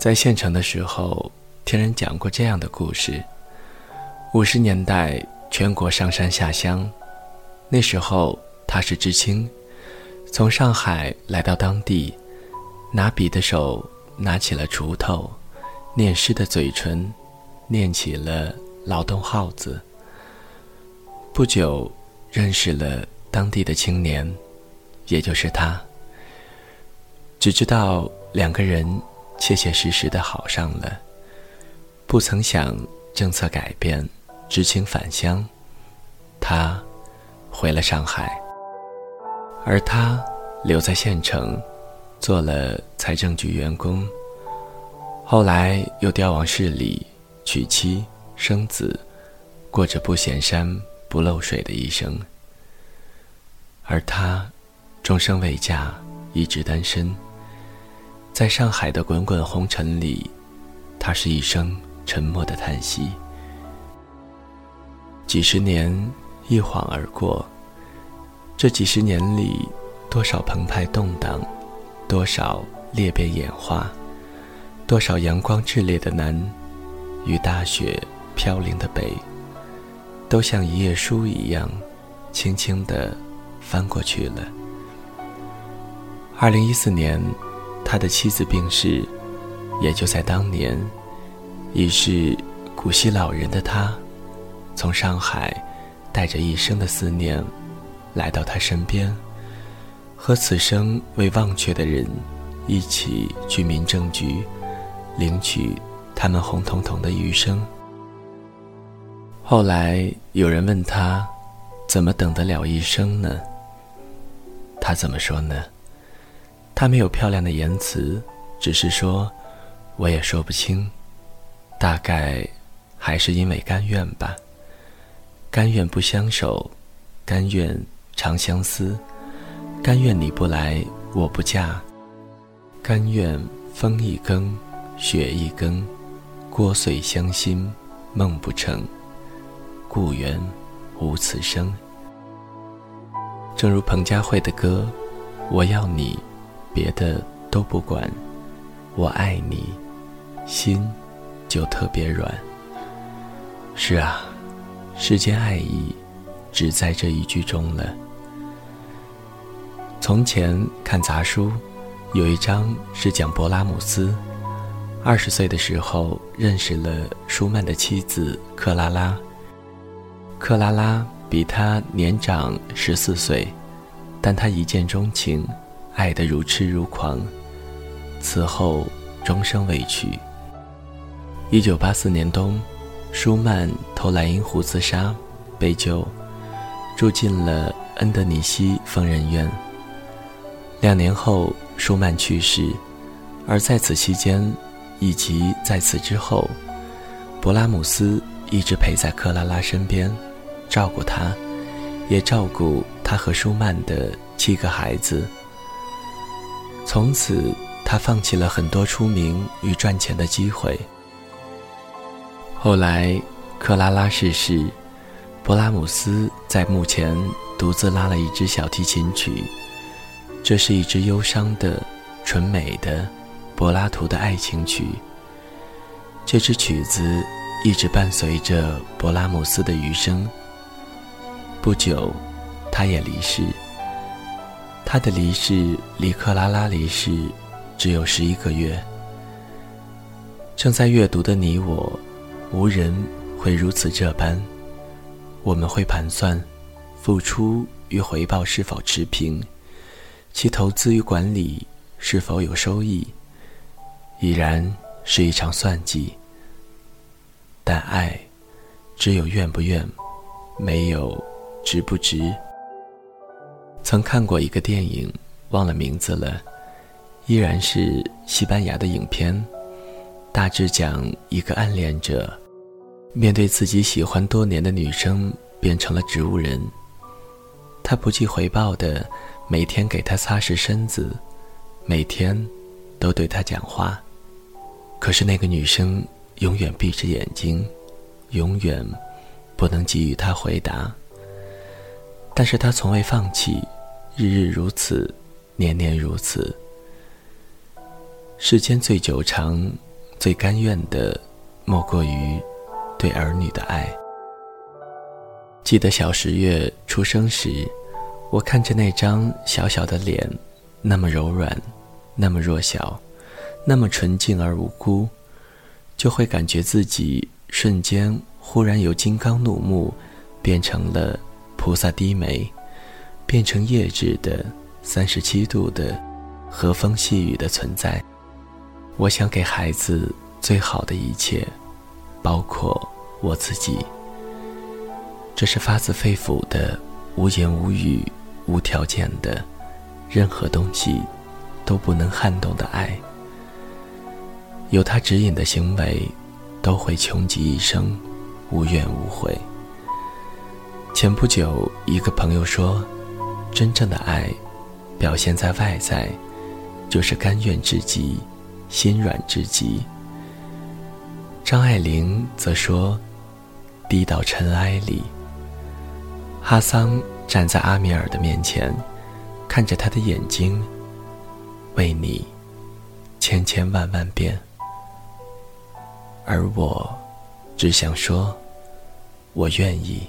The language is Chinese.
在县城的时候，听人讲过这样的故事：五十年代，全国上山下乡，那时候他是知青，从上海来到当地，拿笔的手拿起了锄头，念诗的嘴唇念起了劳动号子。不久，认识了当地的青年，也就是他。只知道两个人。切切实实的好上了，不曾想政策改变，知青返乡，他回了上海，而他留在县城，做了财政局员工，后来又调往市里，娶妻生子，过着不显山不漏水的一生，而他终生未嫁，一直单身。在上海的滚滚红尘里，他是一声沉默的叹息。几十年一晃而过，这几十年里，多少澎湃动荡，多少裂变演化，多少阳光炽烈的南，与大雪飘零的北，都像一页书一样，轻轻地翻过去了。二零一四年。他的妻子病逝，也就在当年，已是古稀老人的他，从上海带着一生的思念，来到他身边，和此生未忘却的人一起去民政局，领取他们红彤彤的余生。后来有人问他，怎么等得了一生呢？他怎么说呢？他没有漂亮的言辞，只是说：“我也说不清，大概还是因为甘愿吧。甘愿不相守，甘愿长相思，甘愿你不来我不嫁，甘愿风一更，雪一更，聒碎乡心梦不成，故园无此声。”正如彭佳慧的歌：“我要你。”别的都不管，我爱你，心就特别软。是啊，世间爱意只在这一句中了。从前看杂书，有一章是讲勃拉姆斯，二十岁的时候认识了舒曼的妻子克拉拉。克拉拉比他年长十四岁，但他一见钟情。爱得如痴如狂，此后终生未娶。一九八四年冬，舒曼投莱茵湖自杀，被救，住进了恩德尼西疯人院。两年后，舒曼去世，而在此期间，以及在此之后，勃拉姆斯一直陪在克拉拉身边，照顾她，也照顾他和舒曼的七个孩子。从此，他放弃了很多出名与赚钱的机会。后来，克拉拉逝世，勃拉姆斯在墓前独自拉了一支小提琴曲，这是一支忧伤的、纯美的柏拉图的爱情曲。这支曲子一直伴随着勃拉姆斯的余生。不久，他也离世。他的离世离克拉拉离世只有十一个月。正在阅读的你我，无人会如此这般。我们会盘算，付出与回报是否持平，其投资与管理是否有收益，已然是一场算计。但爱，只有愿不愿，没有值不值。曾看过一个电影，忘了名字了，依然是西班牙的影片，大致讲一个暗恋者，面对自己喜欢多年的女生变成了植物人，他不计回报的每天给她擦拭身子，每天都对她讲话，可是那个女生永远闭着眼睛，永远不能给予他回答。但是他从未放弃，日日如此，年年如此。世间最久长，最甘愿的，莫过于对儿女的爱。记得小十月出生时，我看着那张小小的脸，那么柔软，那么弱小，那么纯净而无辜，就会感觉自己瞬间忽然由金刚怒目，变成了菩萨低眉，变成叶质的三十七度的和风细雨的存在。我想给孩子最好的一切，包括我自己。这是发自肺腑的、无言无语、无条件的，任何东西都不能撼动的爱。有他指引的行为，都会穷极一生，无怨无悔。前不久，一个朋友说：“真正的爱，表现在外在，就是甘愿至极，心软至极。”张爱玲则说：“低到尘埃里。”哈桑站在阿米尔的面前，看着他的眼睛，为你千千万万遍，而我只想说，我愿意。